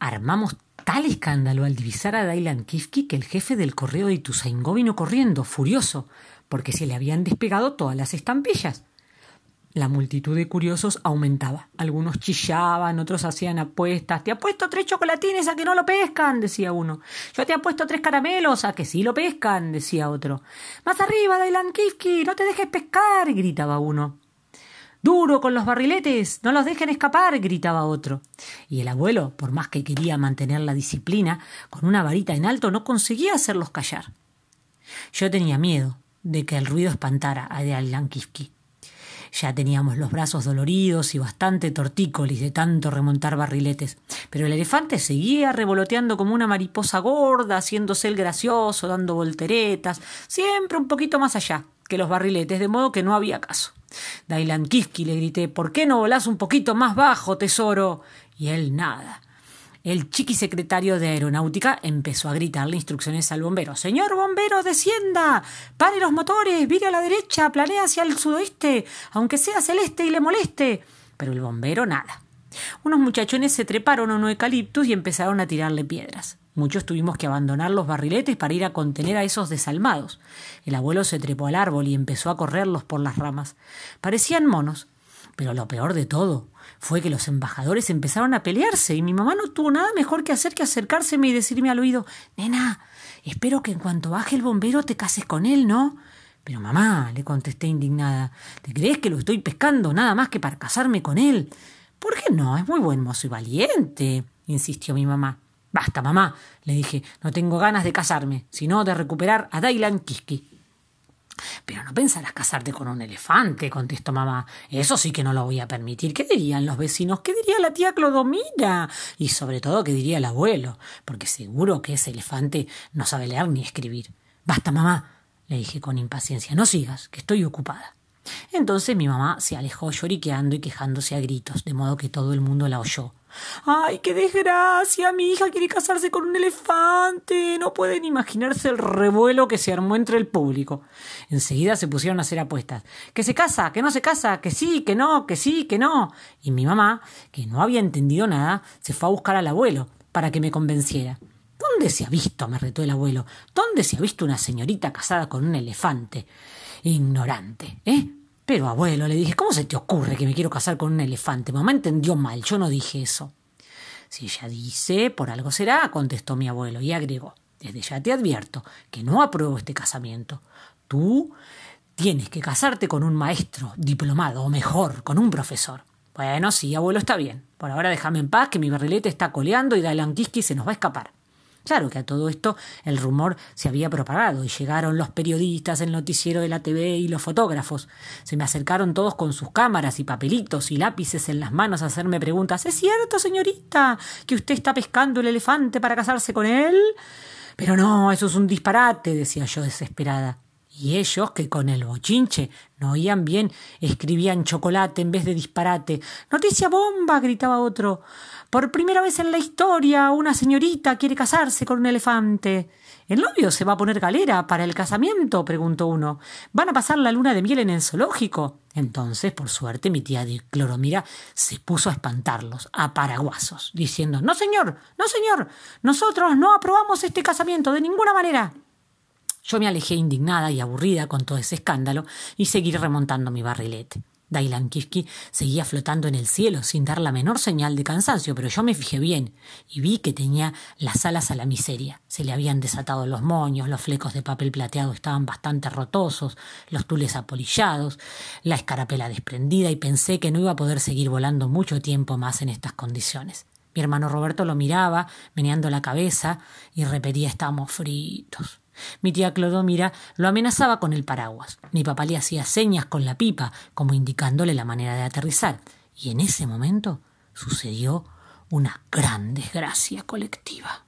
Armamos tal escándalo al divisar a Dailan Kifki que el jefe del correo de Ituzaingó vino corriendo, furioso, porque se le habían despegado todas las estampillas. La multitud de curiosos aumentaba. Algunos chillaban, otros hacían apuestas. Te apuesto tres chocolatines a que no lo pescan, decía uno. Yo te apuesto tres caramelos a que sí lo pescan, decía otro. Más arriba, Dailan Kifki, no te dejes pescar, gritaba uno. Duro con los barriletes, no los dejen escapar, gritaba otro. Y el abuelo, por más que quería mantener la disciplina, con una varita en alto no conseguía hacerlos callar. Yo tenía miedo de que el ruido espantara a Dailan Kifki. Ya teníamos los brazos doloridos y bastante tortícolis de tanto remontar barriletes, pero el elefante seguía revoloteando como una mariposa gorda, haciéndose el gracioso, dando volteretas, siempre un poquito más allá que los barriletes, de modo que no había caso. Dailan Kiski le grité, ¿por qué no volás un poquito más bajo, tesoro? Y él nada. El chiqui secretario de Aeronáutica empezó a gritarle instrucciones al bombero. Señor bombero, descienda. Pare los motores, vire a la derecha, planea hacia el sudoeste, aunque sea celeste y le moleste. Pero el bombero nada. Unos muchachones se treparon a un eucaliptus y empezaron a tirarle piedras. Muchos tuvimos que abandonar los barriletes para ir a contener a esos desalmados. El abuelo se trepó al árbol y empezó a correrlos por las ramas. Parecían monos, pero lo peor de todo fue que los embajadores empezaron a pelearse y mi mamá no tuvo nada mejor que hacer que acercárseme y decirme al oído Nena, espero que en cuanto baje el bombero te cases con él, ¿no? Pero mamá, le contesté indignada, ¿te crees que lo estoy pescando nada más que para casarme con él? ¿Por qué no? Es muy buen mozo y valiente, insistió mi mamá. Basta, mamá, le dije, no tengo ganas de casarme, sino de recuperar a Dailan Kiski. Pero no pensarás casarte con un elefante, contestó mamá. Eso sí que no lo voy a permitir. ¿Qué dirían los vecinos? ¿Qué diría la tía Clodomira? Y sobre todo, ¿qué diría el abuelo? Porque seguro que ese elefante no sabe leer ni escribir. Basta, mamá, le dije con impaciencia. No sigas, que estoy ocupada. Entonces mi mamá se alejó lloriqueando y quejándose a gritos, de modo que todo el mundo la oyó. ¡Ay, qué desgracia! Mi hija quiere casarse con un elefante. No pueden imaginarse el revuelo que se armó entre el público. Enseguida se pusieron a hacer apuestas. Que se casa, que no se casa, que sí, que no, que sí, que no. Y mi mamá, que no había entendido nada, se fue a buscar al abuelo para que me convenciera. ¿Dónde se ha visto? me retó el abuelo. ¿Dónde se ha visto una señorita casada con un elefante? Ignorante, ¿eh? Pero abuelo, le dije, ¿cómo se te ocurre que me quiero casar con un elefante? Mamá entendió mal, yo no dije eso. Si ella dice, por algo será, contestó mi abuelo y agregó, desde ya te advierto que no apruebo este casamiento. Tú tienes que casarte con un maestro, diplomado, o mejor, con un profesor. Bueno, sí, abuelo, está bien. Por ahora déjame en paz que mi barrilete está coleando y Dalanquiski se nos va a escapar. Claro que a todo esto el rumor se había propagado y llegaron los periodistas, el noticiero de la TV y los fotógrafos. Se me acercaron todos con sus cámaras y papelitos y lápices en las manos a hacerme preguntas. ¿Es cierto, señorita, que usted está pescando el elefante para casarse con él? Pero no, eso es un disparate, decía yo desesperada. Y ellos, que con el bochinche no oían bien, escribían chocolate en vez de disparate. Noticia bomba, gritaba otro. Por primera vez en la historia, una señorita quiere casarse con un elefante. ¿El novio se va a poner galera para el casamiento? preguntó uno. ¿Van a pasar la luna de miel en el zoológico? Entonces, por suerte, mi tía de Cloromira se puso a espantarlos, a paraguasos, diciendo No, señor, no, señor, nosotros no aprobamos este casamiento de ninguna manera. Yo me alejé indignada y aburrida con todo ese escándalo y seguí remontando mi barrilete. Dailan Kishki seguía flotando en el cielo sin dar la menor señal de cansancio, pero yo me fijé bien y vi que tenía las alas a la miseria. Se le habían desatado los moños, los flecos de papel plateado estaban bastante rotosos, los tules apolillados, la escarapela desprendida y pensé que no iba a poder seguir volando mucho tiempo más en estas condiciones. Mi hermano Roberto lo miraba, meneando la cabeza, y repetía estamos fritos. Mi tía Clodomira lo amenazaba con el paraguas. Mi papá le hacía señas con la pipa, como indicándole la manera de aterrizar. Y en ese momento sucedió una gran desgracia colectiva.